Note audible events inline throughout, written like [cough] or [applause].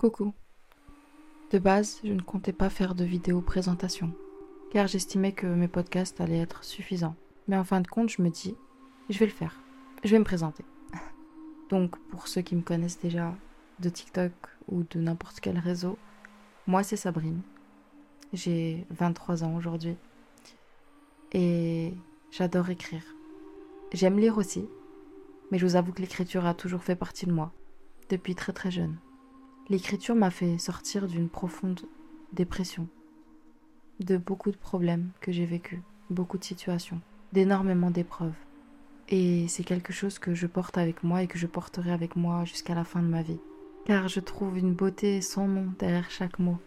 Coucou. De base, je ne comptais pas faire de vidéo présentation, car j'estimais que mes podcasts allaient être suffisants. Mais en fin de compte, je me dis, je vais le faire. Je vais me présenter. [laughs] Donc, pour ceux qui me connaissent déjà de TikTok ou de n'importe quel réseau, moi c'est Sabrine. J'ai 23 ans aujourd'hui. Et j'adore écrire. J'aime lire aussi, mais je vous avoue que l'écriture a toujours fait partie de moi, depuis très très jeune. L'écriture m'a fait sortir d'une profonde dépression, de beaucoup de problèmes que j'ai vécus, beaucoup de situations, d'énormément d'épreuves. Et c'est quelque chose que je porte avec moi et que je porterai avec moi jusqu'à la fin de ma vie. Car je trouve une beauté sans nom derrière chaque mot.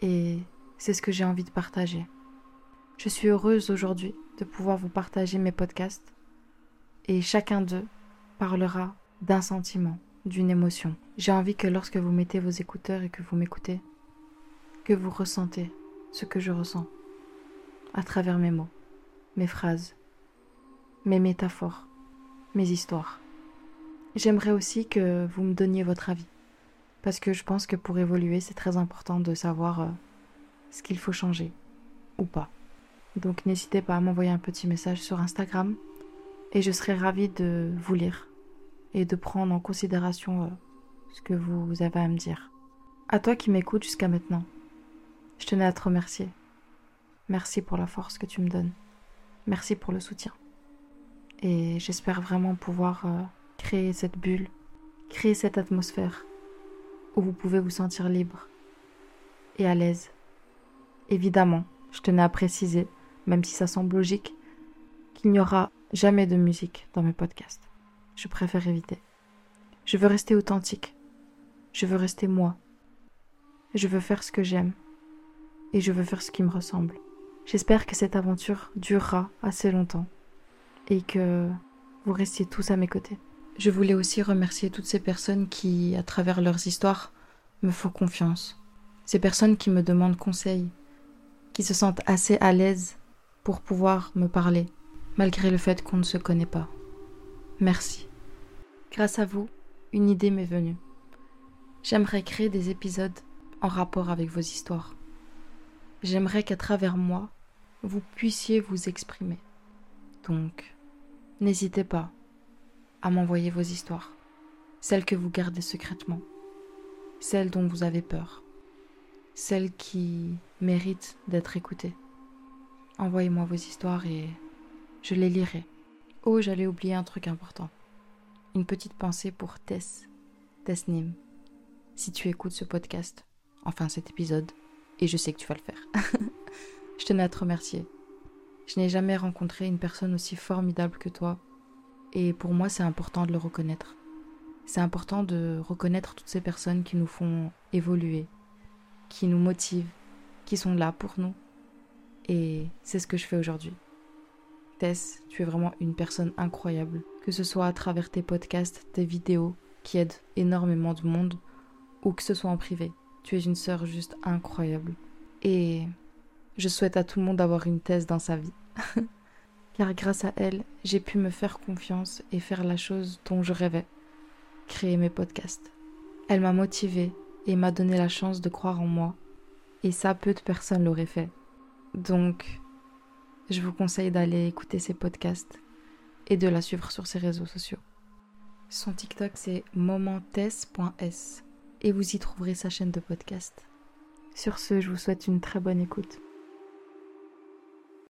Et c'est ce que j'ai envie de partager. Je suis heureuse aujourd'hui de pouvoir vous partager mes podcasts. Et chacun d'eux parlera d'un sentiment, d'une émotion. J'ai envie que lorsque vous mettez vos écouteurs et que vous m'écoutez, que vous ressentez ce que je ressens à travers mes mots, mes phrases, mes métaphores, mes histoires. J'aimerais aussi que vous me donniez votre avis, parce que je pense que pour évoluer, c'est très important de savoir euh, ce qu'il faut changer ou pas. Donc n'hésitez pas à m'envoyer un petit message sur Instagram et je serai ravie de vous lire et de prendre en considération euh, ce que vous avez à me dire. À toi qui m'écoutes jusqu'à maintenant, je tenais à te remercier. Merci pour la force que tu me donnes. Merci pour le soutien. Et j'espère vraiment pouvoir euh, créer cette bulle, créer cette atmosphère où vous pouvez vous sentir libre et à l'aise. Évidemment, je tenais à préciser, même si ça semble logique, qu'il n'y aura jamais de musique dans mes podcasts je préfère éviter. Je veux rester authentique. Je veux rester moi. Je veux faire ce que j'aime. Et je veux faire ce qui me ressemble. J'espère que cette aventure durera assez longtemps. Et que vous restiez tous à mes côtés. Je voulais aussi remercier toutes ces personnes qui, à travers leurs histoires, me font confiance. Ces personnes qui me demandent conseil, qui se sentent assez à l'aise pour pouvoir me parler, malgré le fait qu'on ne se connaît pas. Merci. Grâce à vous, une idée m'est venue. J'aimerais créer des épisodes en rapport avec vos histoires. J'aimerais qu'à travers moi, vous puissiez vous exprimer. Donc, n'hésitez pas à m'envoyer vos histoires, celles que vous gardez secrètement, celles dont vous avez peur, celles qui méritent d'être écoutées. Envoyez-moi vos histoires et je les lirai. Oh, j'allais oublier un truc important. Une petite pensée pour Tess, Tess Nim. Si tu écoutes ce podcast, enfin cet épisode, et je sais que tu vas le faire, [laughs] je tenais à te remercier. Je n'ai jamais rencontré une personne aussi formidable que toi, et pour moi c'est important de le reconnaître. C'est important de reconnaître toutes ces personnes qui nous font évoluer, qui nous motivent, qui sont là pour nous. Et c'est ce que je fais aujourd'hui. Tu es vraiment une personne incroyable, que ce soit à travers tes podcasts, tes vidéos, qui aident énormément de monde, ou que ce soit en privé. Tu es une sœur juste incroyable. Et je souhaite à tout le monde d'avoir une thèse dans sa vie. [laughs] Car grâce à elle, j'ai pu me faire confiance et faire la chose dont je rêvais, créer mes podcasts. Elle m'a motivée et m'a donné la chance de croire en moi. Et ça, peu de personnes l'auraient fait. Donc, je vous conseille d'aller écouter ses podcasts et de la suivre sur ses réseaux sociaux. Son TikTok c'est momentes.s et vous y trouverez sa chaîne de podcast. Sur ce, je vous souhaite une très bonne écoute.